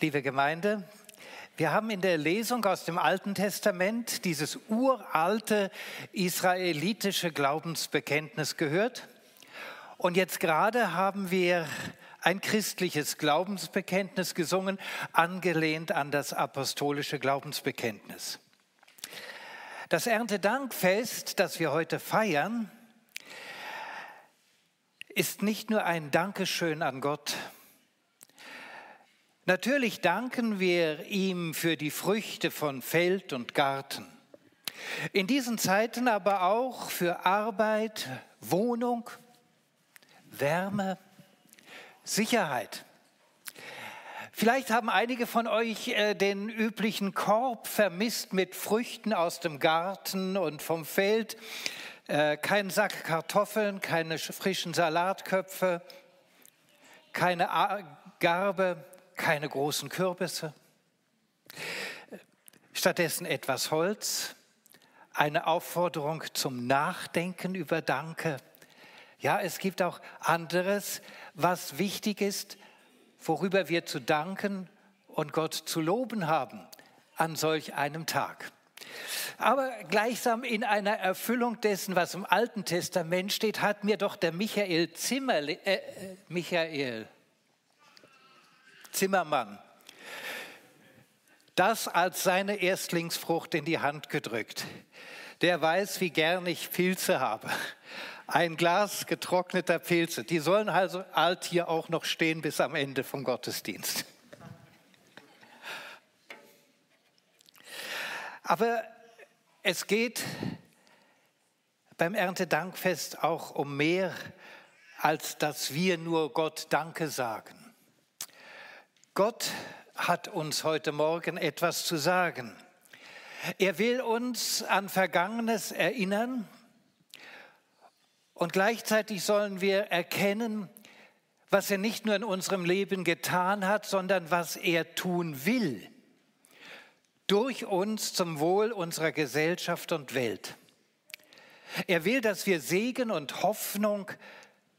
liebe Gemeinde. Wir haben in der Lesung aus dem Alten Testament dieses uralte israelitische Glaubensbekenntnis gehört. Und jetzt gerade haben wir ein christliches Glaubensbekenntnis gesungen, angelehnt an das apostolische Glaubensbekenntnis. Das Erntedankfest, das wir heute feiern, ist nicht nur ein Dankeschön an Gott, Natürlich danken wir ihm für die Früchte von Feld und Garten. In diesen Zeiten aber auch für Arbeit, Wohnung, Wärme, Sicherheit. Vielleicht haben einige von euch äh, den üblichen Korb vermisst mit Früchten aus dem Garten und vom Feld. Äh, kein Sack Kartoffeln, keine frischen Salatköpfe, keine Garbe, keine großen Kürbisse, stattdessen etwas Holz, eine Aufforderung zum Nachdenken über Danke. Ja, es gibt auch anderes, was wichtig ist, worüber wir zu danken und Gott zu loben haben an solch einem Tag. Aber gleichsam in einer Erfüllung dessen, was im Alten Testament steht, hat mir doch der Michael Zimmerle, äh, äh Michael, Zimmermann das als seine Erstlingsfrucht in die Hand gedrückt. Der weiß, wie gern ich Pilze habe. Ein Glas getrockneter Pilze. Die sollen also alt hier auch noch stehen bis am Ende vom Gottesdienst. Aber es geht beim Erntedankfest auch um mehr, als dass wir nur Gott Danke sagen. Gott hat uns heute Morgen etwas zu sagen. Er will uns an Vergangenes erinnern und gleichzeitig sollen wir erkennen, was er nicht nur in unserem Leben getan hat, sondern was er tun will. Durch uns zum Wohl unserer Gesellschaft und Welt. Er will, dass wir Segen und Hoffnung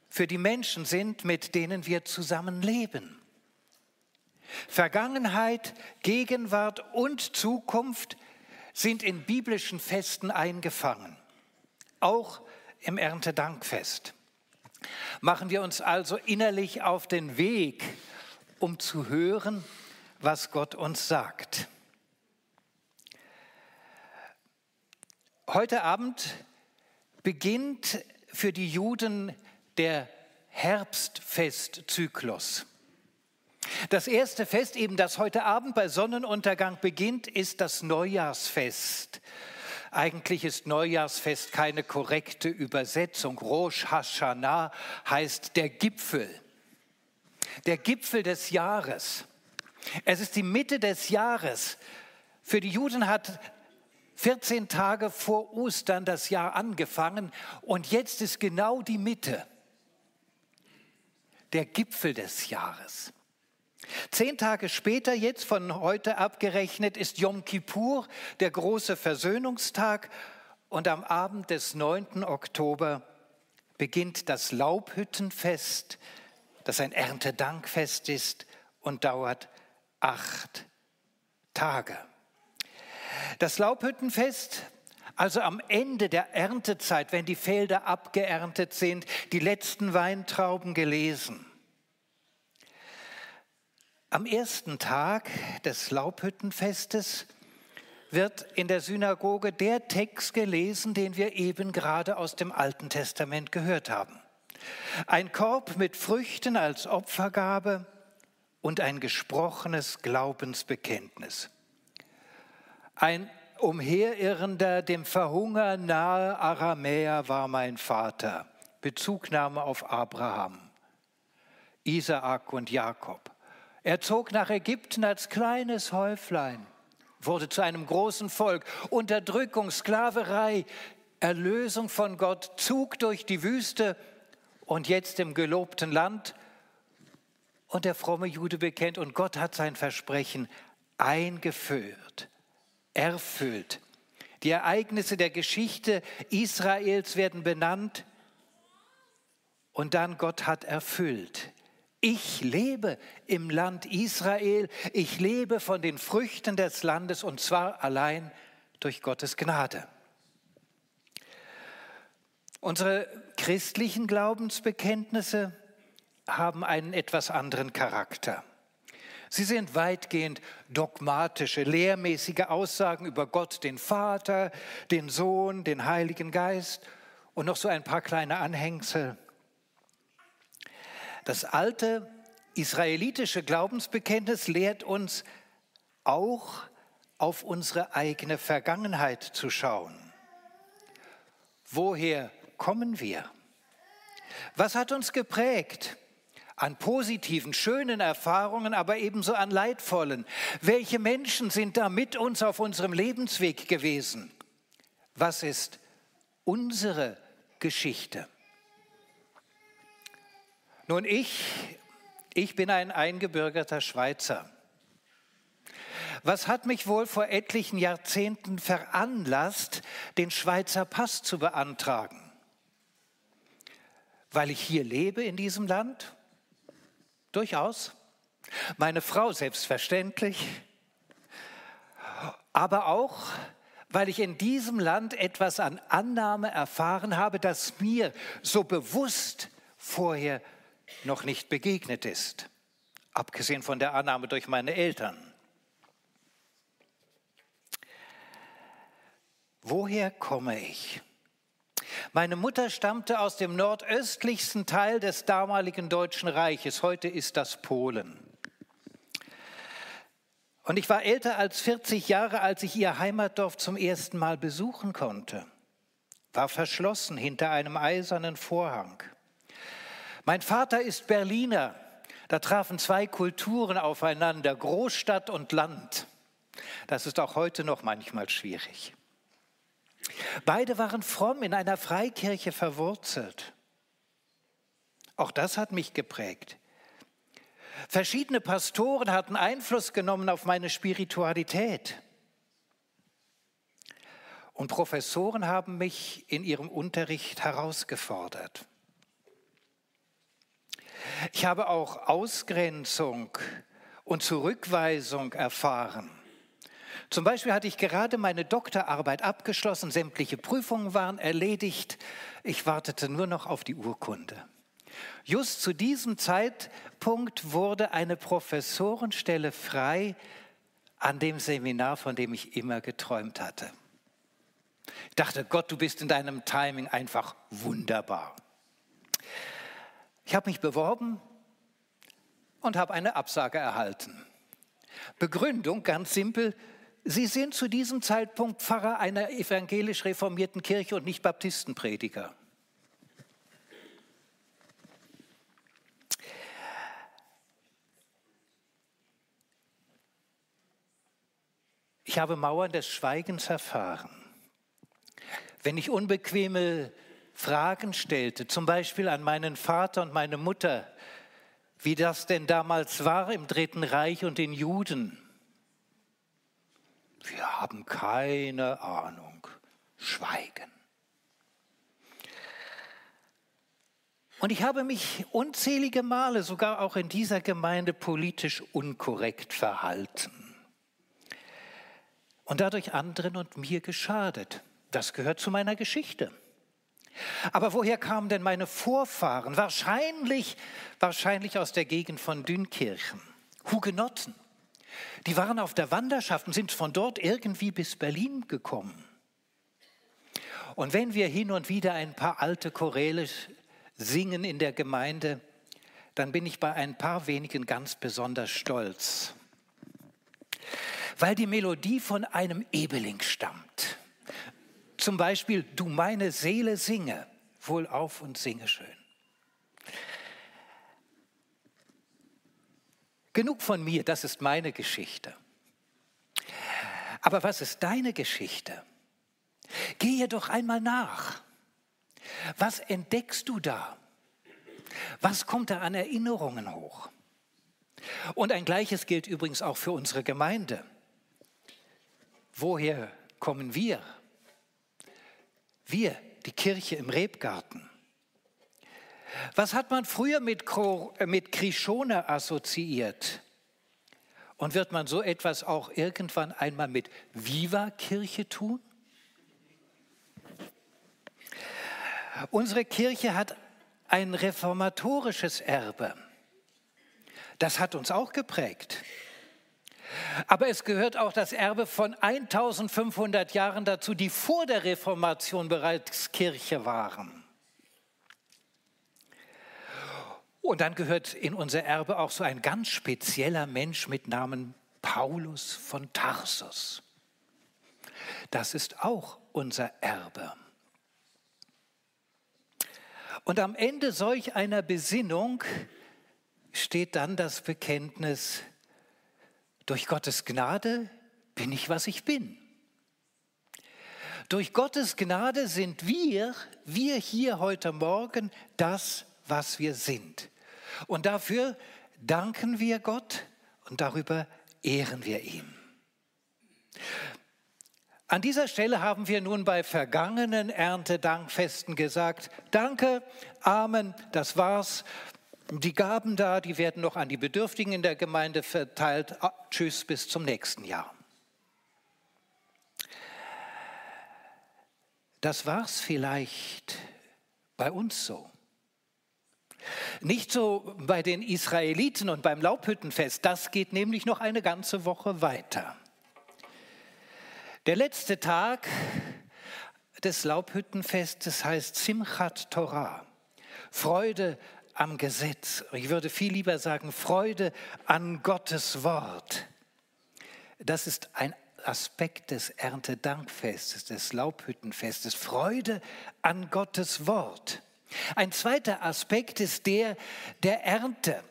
für die Menschen sind, mit denen wir zusammen leben. Vergangenheit, Gegenwart und Zukunft sind in biblischen Festen eingefangen, auch im Erntedankfest. Machen wir uns also innerlich auf den Weg, um zu hören, was Gott uns sagt. Heute Abend beginnt für die Juden der Herbstfestzyklus. Das erste Fest, eben das heute Abend bei Sonnenuntergang beginnt, ist das Neujahrsfest. Eigentlich ist Neujahrsfest keine korrekte Übersetzung. Rosh Hashanah heißt der Gipfel. Der Gipfel des Jahres. Es ist die Mitte des Jahres. Für die Juden hat 14 Tage vor Ostern das Jahr angefangen und jetzt ist genau die Mitte. Der Gipfel des Jahres. Zehn Tage später, jetzt von heute abgerechnet, ist Yom Kippur, der große Versöhnungstag. Und am Abend des 9. Oktober beginnt das Laubhüttenfest, das ein Erntedankfest ist und dauert acht Tage. Das Laubhüttenfest, also am Ende der Erntezeit, wenn die Felder abgeerntet sind, die letzten Weintrauben gelesen am ersten Tag des Laubhüttenfestes wird in der Synagoge der Text gelesen, den wir eben gerade aus dem Alten Testament gehört haben. Ein Korb mit Früchten als Opfergabe und ein gesprochenes Glaubensbekenntnis. Ein umherirrender, dem Verhungern nahe Aramäer war mein Vater. Bezugnahme auf Abraham, Isaak und Jakob. Er zog nach Ägypten als kleines Häuflein, wurde zu einem großen Volk. Unterdrückung, Sklaverei, Erlösung von Gott, Zug durch die Wüste und jetzt im gelobten Land. Und der fromme Jude bekennt, und Gott hat sein Versprechen eingeführt, erfüllt. Die Ereignisse der Geschichte Israels werden benannt und dann Gott hat erfüllt Ich lebe im Land Israel, ich lebe von den Früchten des Landes und zwar allein durch Gottes Gnade. Unsere christlichen Glaubensbekenntnisse haben einen etwas anderen Charakter. Sie sind weitgehend dogmatische, lehrmäßige Aussagen über Gott, den Vater, den Sohn, den Heiligen Geist und noch so ein paar kleine Anhängsel. Das alte israelitische Glaubensbekenntnis lehrt uns auch auf unsere eigene Vergangenheit zu schauen. Woher kommen wir? Was hat uns geprägt? An positiven, schönen Erfahrungen, aber ebenso an leidvollen. Welche Menschen sind da mit uns auf unserem Lebensweg gewesen? Was ist unsere Geschichte? Nun, ich, ich bin ein eingebürgerter Schweizer. Was hat mich wohl vor etlichen Jahrzehnten veranlasst, den Schweizer Pass zu beantragen? Weil ich hier lebe in diesem Land? Durchaus. Meine Frau selbstverständlich. Aber auch, weil ich in diesem Land etwas an Annahme erfahren habe, das mir so bewusst vorher noch nicht begegnet ist, abgesehen von der Annahme durch meine Eltern. Woher komme ich? Meine Mutter stammte aus dem nordöstlichsten Teil des damaligen Deutschen Reiches, heute ist das Polen. Und ich war älter als 40 Jahre, als ich ihr Heimatdorf zum ersten Mal besuchen konnte. War verschlossen hinter einem eisernen Vorhang. Mein Vater ist Berliner. Da trafen zwei Kulturen aufeinander, Großstadt und Land. Das ist auch heute noch manchmal schwierig. Beide waren fromm in einer Freikirche verwurzelt. Auch das hat mich geprägt. Verschiedene Pastoren hatten Einfluss genommen auf meine Spiritualität. Und Professoren haben mich in ihrem Unterricht herausgefordert. Ich habe auch Ausgrenzung und Zurückweisung erfahren. Zum Beispiel hatte ich gerade meine Doktorarbeit abgeschlossen, sämtliche Prüfungen waren erledigt, ich wartete nur noch auf die Urkunde. Just zu diesem Zeitpunkt wurde eine Professorenstelle frei an dem Seminar, von dem ich immer geträumt hatte. Ich dachte, Gott, du bist in deinem Timing einfach wunderbar. Ich habe mich beworben und habe eine Absage erhalten. Begründung ganz simpel, Sie sind zu diesem Zeitpunkt Pfarrer einer evangelisch reformierten Kirche und nicht Baptistenprediger. Ich habe Mauern des Schweigens erfahren. Wenn ich unbequeme Fragen stellte, zum Beispiel an meinen Vater und meine Mutter, wie das denn damals war im Dritten Reich und den Juden, wir haben keine Ahnung. Schweigen. Und ich habe mich unzählige Male, sogar auch in dieser Gemeinde, politisch unkorrekt verhalten. Und dadurch anderen und mir geschadet. Das gehört zu meiner Geschichte. Aber woher kamen denn meine Vorfahren? Wahrscheinlich, wahrscheinlich aus der Gegend von Dünkirchen. Hugenotten. Die waren auf der Wanderschaft und sind von dort irgendwie bis Berlin gekommen. Und wenn wir hin und wieder ein paar alte Choräle singen in der Gemeinde, dann bin ich bei ein paar wenigen ganz besonders stolz, weil die Melodie von einem Ebeling stammt. Zum Beispiel, du meine Seele singe, wohl auf und singe schön. Genug von mir, das ist meine Geschichte. Aber was ist deine Geschichte? Gehe doch einmal nach. Was entdeckst du da? Was kommt da an Erinnerungen hoch? Und ein gleiches gilt übrigens auch für unsere Gemeinde. Woher kommen wir? Wir, die Kirche im Rebgarten. Was hat man früher mit, äh, mit Krishona assoziiert? Und wird man so etwas auch irgendwann einmal mit Viva-Kirche tun? Unsere Kirche hat ein reformatorisches Erbe. Das hat uns auch geprägt. Aber es gehört auch das Erbe von 1500 Jahren dazu, die vor der Reformation bereits Kirche waren. Und dann gehört in unser Erbe auch so ein ganz spezieller Mensch mit Namen Paulus von Tarsus. Das ist auch unser Erbe. Und am Ende solch einer Besinnung steht dann das Bekenntnis, durch Gottes Gnade bin ich, was ich bin. Durch Gottes Gnade sind wir, wir hier heute Morgen, das, was wir sind. Und dafür danken wir Gott und darüber ehren wir ihn. An dieser Stelle haben wir nun bei vergangenen Erntedankfesten gesagt, danke, Amen, das war's. Die Gaben da, die werden noch an die Bedürftigen in der Gemeinde verteilt. Ah, tschüss, bis zum nächsten Jahr. Das war's vielleicht bei uns so. Nicht so bei den Israeliten und beim Laubhüttenfest, das geht nämlich noch eine ganze Woche weiter. Der letzte Tag des Laubhüttenfestes heißt Simchat Torah, Freude am Gesetz. Ich würde viel lieber sagen Freude an Gottes Wort. Das ist ein Aspekt des Erntedankfestes, des Laubhüttenfestes, Freude an Gottes Wort. Ein zweiter Aspekt ist der der Ernte.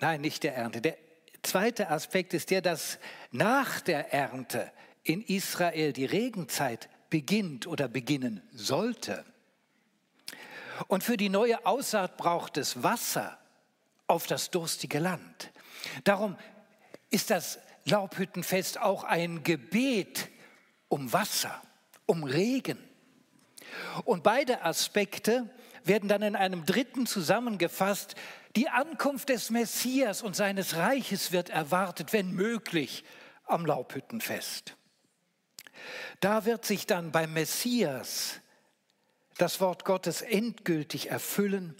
Nein, nicht der Ernte. Der zweite Aspekt ist der, dass nach der Ernte in Israel die Regenzeit beginnt oder beginnen sollte. Und für die neue Aussaat braucht es Wasser auf das durstige Land. Darum ist das Laubhüttenfest auch ein Gebet um Wasser, um Regen. Und beide Aspekte werden dann in einem dritten zusammengefasst. Die Ankunft des Messias und seines Reiches wird erwartet, wenn möglich, am Laubhüttenfest. Da wird sich dann beim Messias das Wort Gottes endgültig erfüllen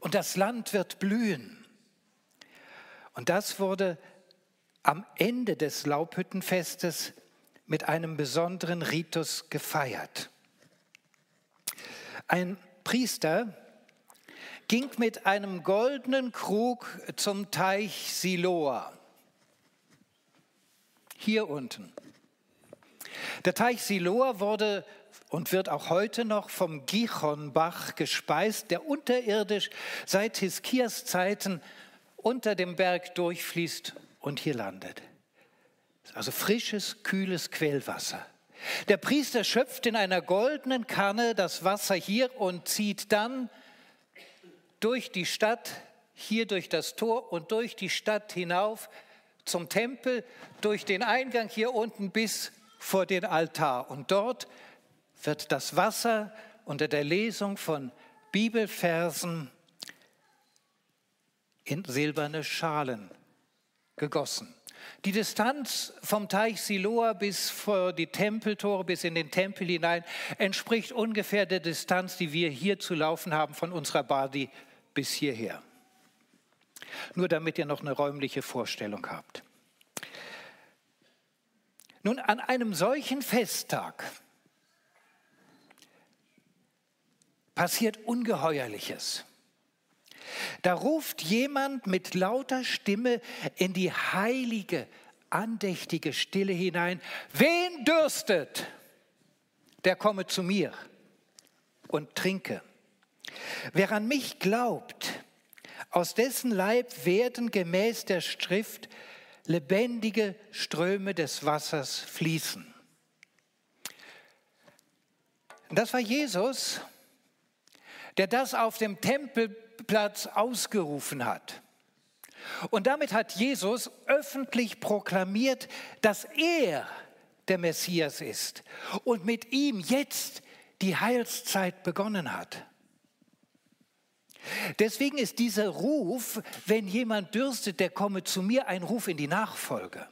und das Land wird blühen. Und das wurde am Ende des Laubhüttenfestes mit einem besonderen Ritus gefeiert. Ein Priester ging mit einem goldenen Krug zum Teich Siloa. Hier unten. Der Teich Siloa wurde und wird auch heute noch vom Gichonbach gespeist, der unterirdisch seit Hiskias Zeiten unter dem Berg durchfließt und hier landet. Also frisches, kühles Quellwasser. Der Priester schöpft in einer goldenen Kanne das Wasser hier und zieht dann durch die Stadt, hier durch das Tor und durch die Stadt hinauf zum Tempel, durch den Eingang hier unten bis vor den Altar. Und dort wird das Wasser unter der Lesung von Bibelversen in silberne Schalen gegossen. Die Distanz vom Teich Siloa bis vor die Tempeltore, bis in den Tempel hinein, entspricht ungefähr der Distanz, die wir hier zu laufen haben von unserer Badi bis hierher. Nur damit ihr noch eine räumliche Vorstellung habt. Nun, an einem solchen Festtag passiert Ungeheuerliches. Da ruft jemand mit lauter Stimme in die heilige, andächtige Stille hinein, wen dürstet, der komme zu mir und trinke. Wer an mich glaubt, aus dessen Leib werden gemäß der Schrift lebendige Ströme des Wassers fließen. Das war Jesus, der das auf dem Tempel Platz ausgerufen hat. Und damit hat Jesus öffentlich proklamiert, dass er der Messias ist und mit ihm jetzt die Heilszeit begonnen hat. Deswegen ist dieser Ruf, wenn jemand dürstet, der komme zu mir, ein Ruf in die Nachfolge.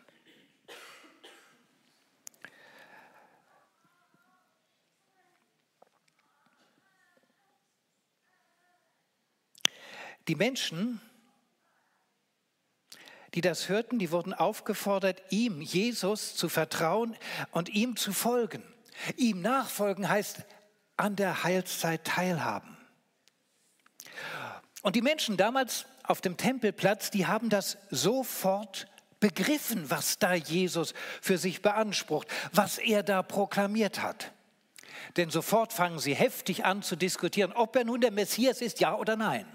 Die Menschen, die das hörten, die wurden aufgefordert, ihm, Jesus, zu vertrauen und ihm zu folgen. Ihm nachfolgen heißt an der Heilszeit teilhaben. Und die Menschen damals auf dem Tempelplatz, die haben das sofort begriffen, was da Jesus für sich beansprucht, was er da proklamiert hat. Denn sofort fangen sie heftig an zu diskutieren, ob er nun der Messias ist, ja oder nein.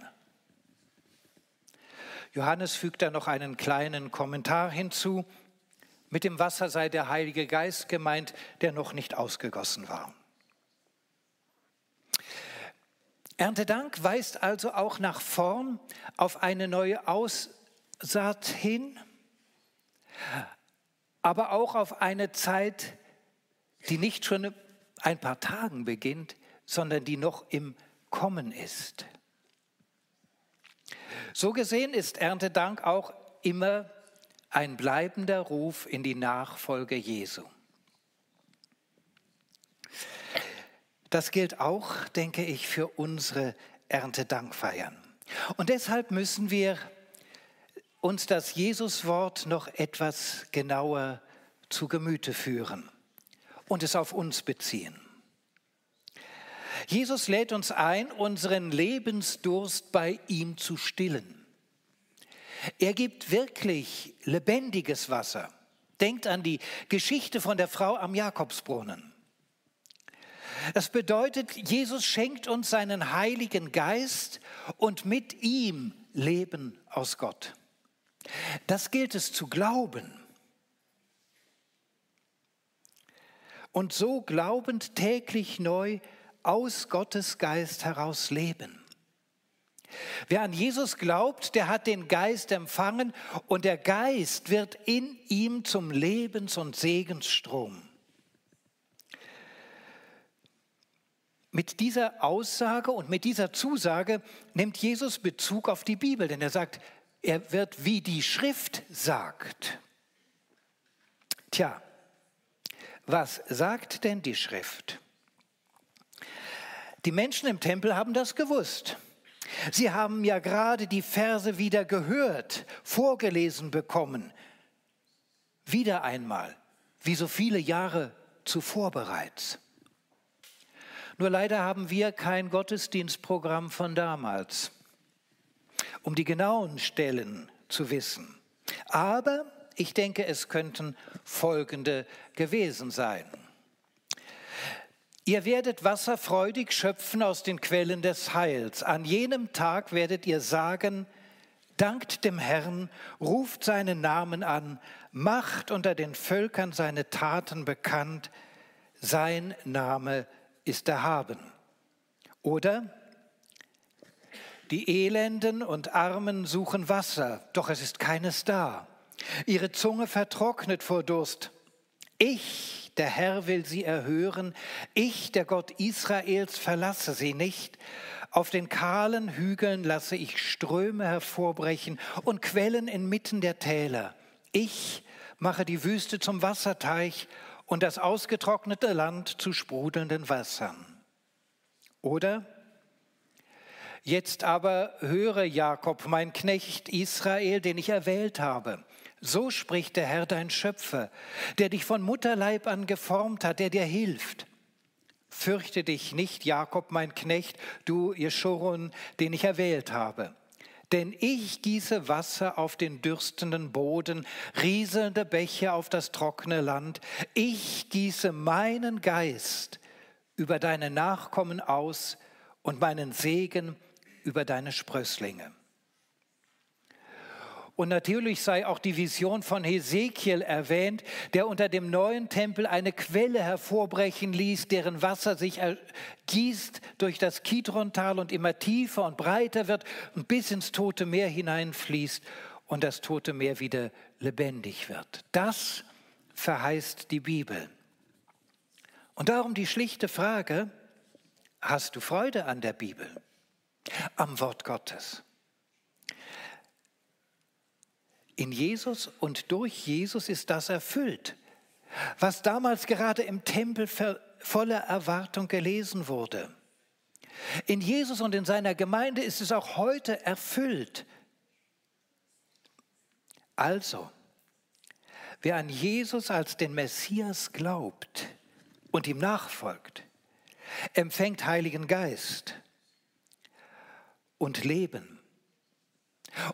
Johannes fügt da noch einen kleinen Kommentar hinzu. Mit dem Wasser sei der Heilige Geist gemeint, der noch nicht ausgegossen war. Erntedank weist also auch nach vorn auf eine neue Aussaat hin, aber auch auf eine Zeit, die nicht schon ein paar Tagen beginnt, sondern die noch im Kommen ist. So gesehen ist Erntedank auch immer ein bleibender Ruf in die Nachfolge Jesu. Das gilt auch, denke ich, für unsere Erntedankfeiern. Und deshalb müssen wir uns das Jesuswort noch etwas genauer zu Gemüte führen und es auf uns beziehen. Jesus lädt uns ein, unseren Lebensdurst bei ihm zu stillen. Er gibt wirklich lebendiges Wasser. Denkt an die Geschichte von der Frau am Jakobsbrunnen. Das bedeutet, Jesus schenkt uns seinen Heiligen Geist und mit ihm Leben aus Gott. Das gilt es zu glauben. Und so glaubend täglich neu aus Gottes Geist heraus leben. Wer an Jesus glaubt, der hat den Geist empfangen und der Geist wird in ihm zum Lebens- und Segensstrom. Mit dieser Aussage und mit dieser Zusage nimmt Jesus Bezug auf die Bibel, denn er sagt, er wird wie die Schrift sagt. Tja, was sagt denn die Schrift? Die Menschen im Tempel haben das gewusst. Sie haben ja gerade die Verse wieder gehört, vorgelesen bekommen. Wieder einmal, wie so viele Jahre zuvor bereits. Nur leider haben wir kein Gottesdienstprogramm von damals, um die genauen Stellen zu wissen. Aber ich denke, es könnten folgende gewesen sein. Ihr werdet Wasser freudig schöpfen aus den Quellen des Heils. An jenem Tag werdet ihr sagen, dankt dem Herrn, ruft seinen Namen an, macht unter den Völkern seine Taten bekannt, sein Name ist erhaben. Oder die Elenden und Armen suchen Wasser, doch es ist keines da. Ihre Zunge vertrocknet vor Durst. Ich, der Herr, will sie erhören. Ich, der Gott Israels, verlasse sie nicht. Auf den kahlen Hügeln lasse ich Ströme hervorbrechen und Quellen inmitten der Täler. Ich mache die Wüste zum Wasserteich und das ausgetrocknete Land zu sprudelnden Wassern. Oder Jetzt aber höre Jakob, mein Knecht Israel, den ich erwählt habe. So spricht der Herr dein Schöpfer, der dich von Mutterleib an geformt hat, der dir hilft. Fürchte dich nicht, Jakob, mein Knecht, du Jeschurun, den ich erwählt habe. Denn ich gieße Wasser auf den dürstenden Boden, rieselnde Bäche auf das trockene Land. Ich gieße meinen Geist über deine Nachkommen aus und meinen Segen über deine Sprösslinge. Und natürlich sei auch die Vision von Hesekiel erwähnt, der unter dem neuen Tempel eine Quelle hervorbrechen ließ, deren Wasser sich ergießt durch das Kidrontal und immer tiefer und breiter wird und bis ins Tote Meer hineinfließt und das Tote Meer wieder lebendig wird. Das verheißt die Bibel. Und darum die schlichte Frage, Hast du Freude an der Bibel, am Wort Gottes? In Jesus und durch Jesus ist das erfüllt, was damals gerade im Tempel voller Erwartung gelesen wurde. In Jesus und in seiner Gemeinde ist es auch heute erfüllt. Also, wer an Jesus als den Messias glaubt und ihm nachfolgt, empfängt Heiligen Geist und Leben.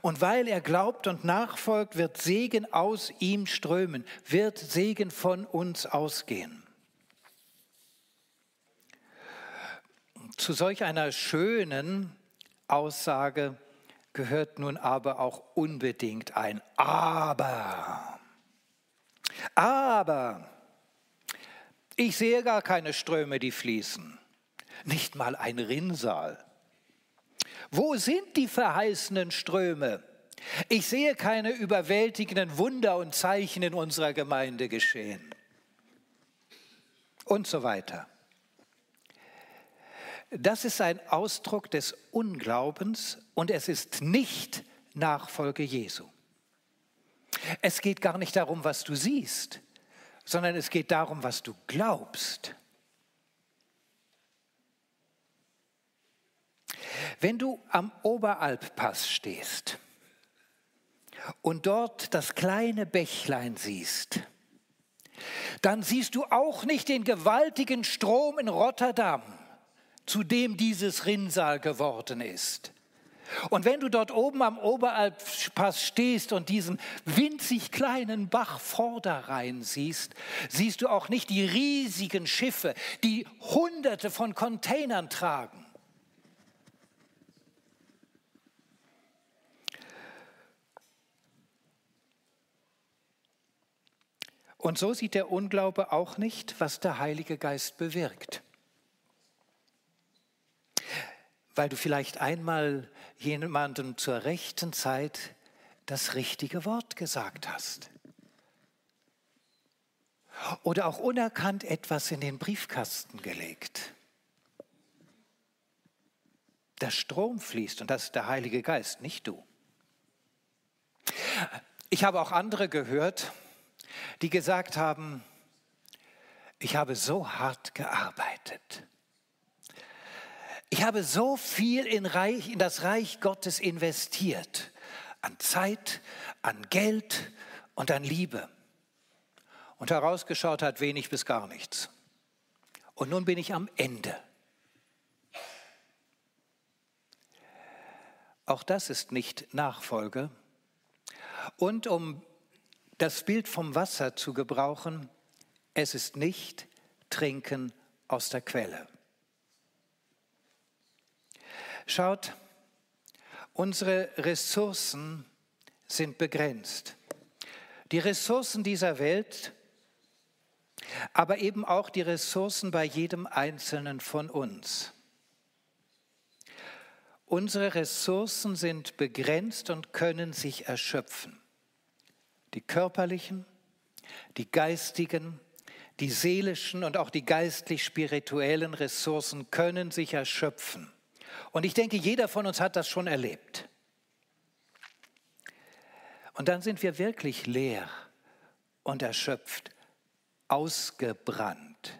Und weil er glaubt und nachfolgt, wird Segen aus ihm strömen, wird Segen von uns ausgehen. Zu solch einer schönen Aussage gehört nun aber auch unbedingt ein Aber. Aber ich sehe gar keine Ströme, die fließen, nicht mal ein Rinnsal. Wo sind die verheißenen Ströme? Ich sehe keine überwältigenden Wunder und Zeichen in unserer Gemeinde geschehen. Und so weiter. Das ist ein Ausdruck des Unglaubens und es ist nicht Nachfolge Jesu. Es geht gar nicht darum, was du siehst, sondern es geht darum, was du glaubst. Wenn du am Oberalppass stehst und dort das kleine Bächlein siehst, dann siehst du auch nicht den gewaltigen Strom in Rotterdam zu dem dieses Rinnsal geworden ist. Und wenn du dort oben am Oberalppass stehst und diesen winzig kleinen Bach Vorderrhein siehst, siehst du auch nicht die riesigen Schiffe, die Hunderte von Containern tragen. Und so sieht der Unglaube auch nicht, was der Heilige Geist bewirkt weil du vielleicht einmal jemandem zur rechten Zeit das richtige Wort gesagt hast. Oder auch unerkannt etwas in den Briefkasten gelegt. Der Strom fließt und das ist der Heilige Geist, nicht du. Ich habe auch andere gehört, die gesagt haben, ich habe so hart gearbeitet. Ich habe so viel in, Reich, in das Reich Gottes investiert, an Zeit, an Geld und an Liebe. Und herausgeschaut hat wenig bis gar nichts. Und nun bin ich am Ende. Auch das ist nicht Nachfolge. Und um das Bild vom Wasser zu gebrauchen, es ist nicht Trinken aus der Quelle. Schaut, unsere Ressourcen sind begrenzt. Die Ressourcen dieser Welt, aber eben auch die Ressourcen bei jedem Einzelnen von uns. Unsere Ressourcen sind begrenzt und können sich erschöpfen. Die körperlichen, die geistigen, die seelischen und auch die geistlich-spirituellen Ressourcen können sich erschöpfen. Und ich denke, jeder von uns hat das schon erlebt. Und dann sind wir wirklich leer und erschöpft, ausgebrannt.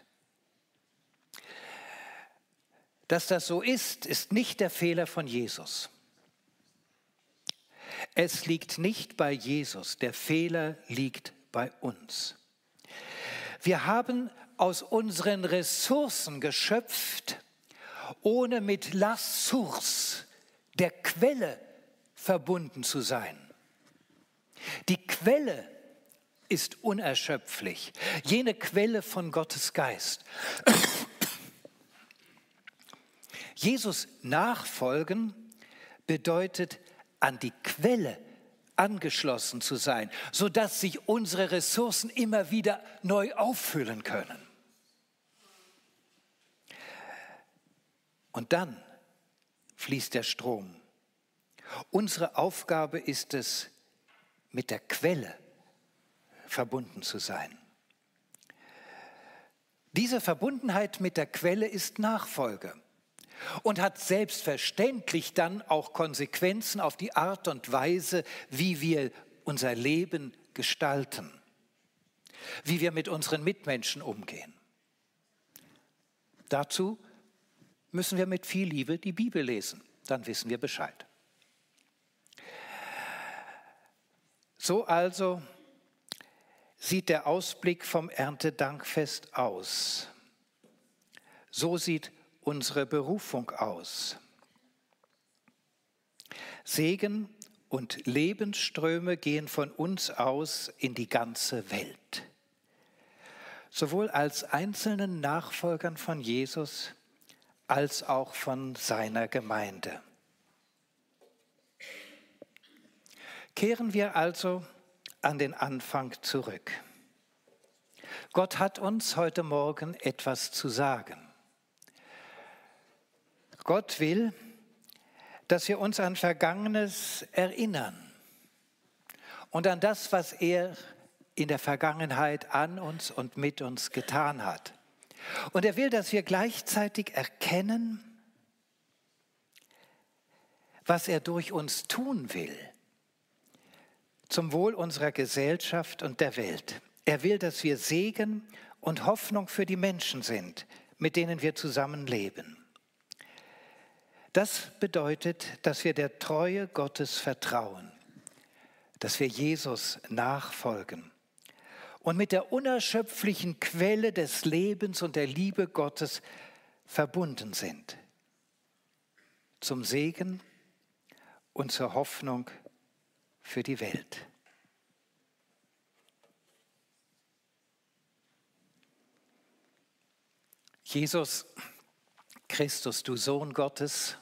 Dass das so ist, ist nicht der Fehler von Jesus. Es liegt nicht bei Jesus, der Fehler liegt bei uns. Wir haben aus unseren Ressourcen geschöpft, ohne mit la source, der Quelle, verbunden zu sein. Die Quelle ist unerschöpflich, jene Quelle von Gottes Geist. Jesus nachfolgen bedeutet an die Quelle angeschlossen zu sein, sodass sich unsere Ressourcen immer wieder neu auffüllen können. Und dann fließt der Strom. Unsere Aufgabe ist es, mit der Quelle verbunden zu sein. Diese Verbundenheit mit der Quelle ist Nachfolge. Und hat selbstverständlich dann auch Konsequenzen auf die Art und Weise, wie wir unser Leben gestalten, wie wir mit unseren Mitmenschen umgehen. Dazu müssen wir mit viel Liebe die Bibel lesen, dann wissen wir Bescheid. So also sieht der Ausblick vom Erntedankfest aus. So sieht unsere Berufung aus. Segen und Lebensströme gehen von uns aus in die ganze Welt. Sowohl als einzelnen Nachfolgern von Jesus als auch von seiner Gemeinde. Kehren wir also an den Anfang zurück. Gott hat uns heute Morgen etwas zu sagen. Gott will, dass wir uns an Vergangenes erinnern und an das, was er in der Vergangenheit an uns und mit uns getan hat. Und er will, dass wir gleichzeitig erkennen, was er durch uns tun will, zum Wohl unserer Gesellschaft und der Welt. Er will, dass wir Segen und Hoffnung für die Menschen sind, mit denen wir zusammenleben. Das bedeutet, dass wir der Treue Gottes vertrauen, dass wir Jesus nachfolgen und mit der unerschöpflichen Quelle des Lebens und der Liebe Gottes verbunden sind. Zum Segen und zur Hoffnung für die Welt. Jesus Christus, du Sohn Gottes,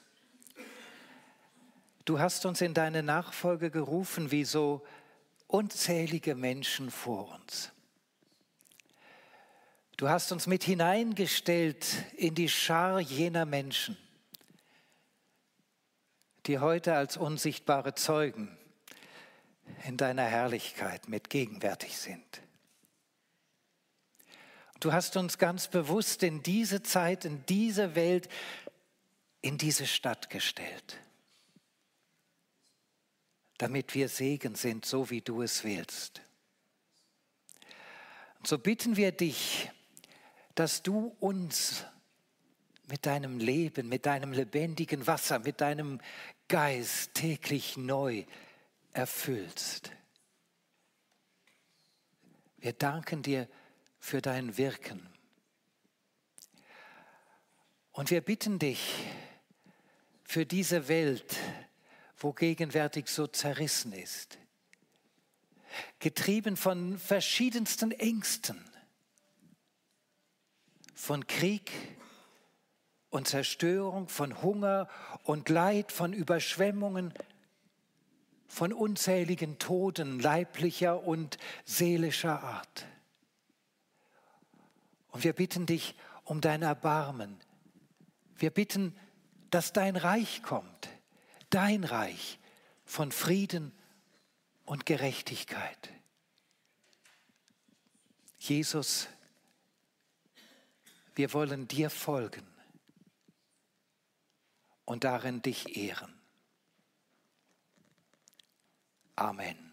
Du hast uns in deine Nachfolge gerufen, wie so unzählige Menschen vor uns. Du hast uns mit hineingestellt in die Schar jener Menschen, die heute als unsichtbare Zeugen in deiner Herrlichkeit mit gegenwärtig sind. Du hast uns ganz bewusst in diese Zeit, in diese Welt, in diese Stadt gestellt damit wir Segen sind, so wie du es willst. Und so bitten wir dich, dass du uns mit deinem Leben, mit deinem lebendigen Wasser, mit deinem Geist täglich neu erfüllst. Wir danken dir für dein Wirken. Und wir bitten dich für diese Welt, wo gegenwärtig so zerrissen ist, getrieben von verschiedensten Ängsten, von Krieg und Zerstörung, von Hunger und Leid, von Überschwemmungen, von unzähligen Toten leiblicher und seelischer Art. Und wir bitten dich um dein Erbarmen. Wir bitten, dass dein Reich kommt dein Reich von Frieden und Gerechtigkeit. Jesus, wir wollen dir folgen und darin dich ehren. Amen.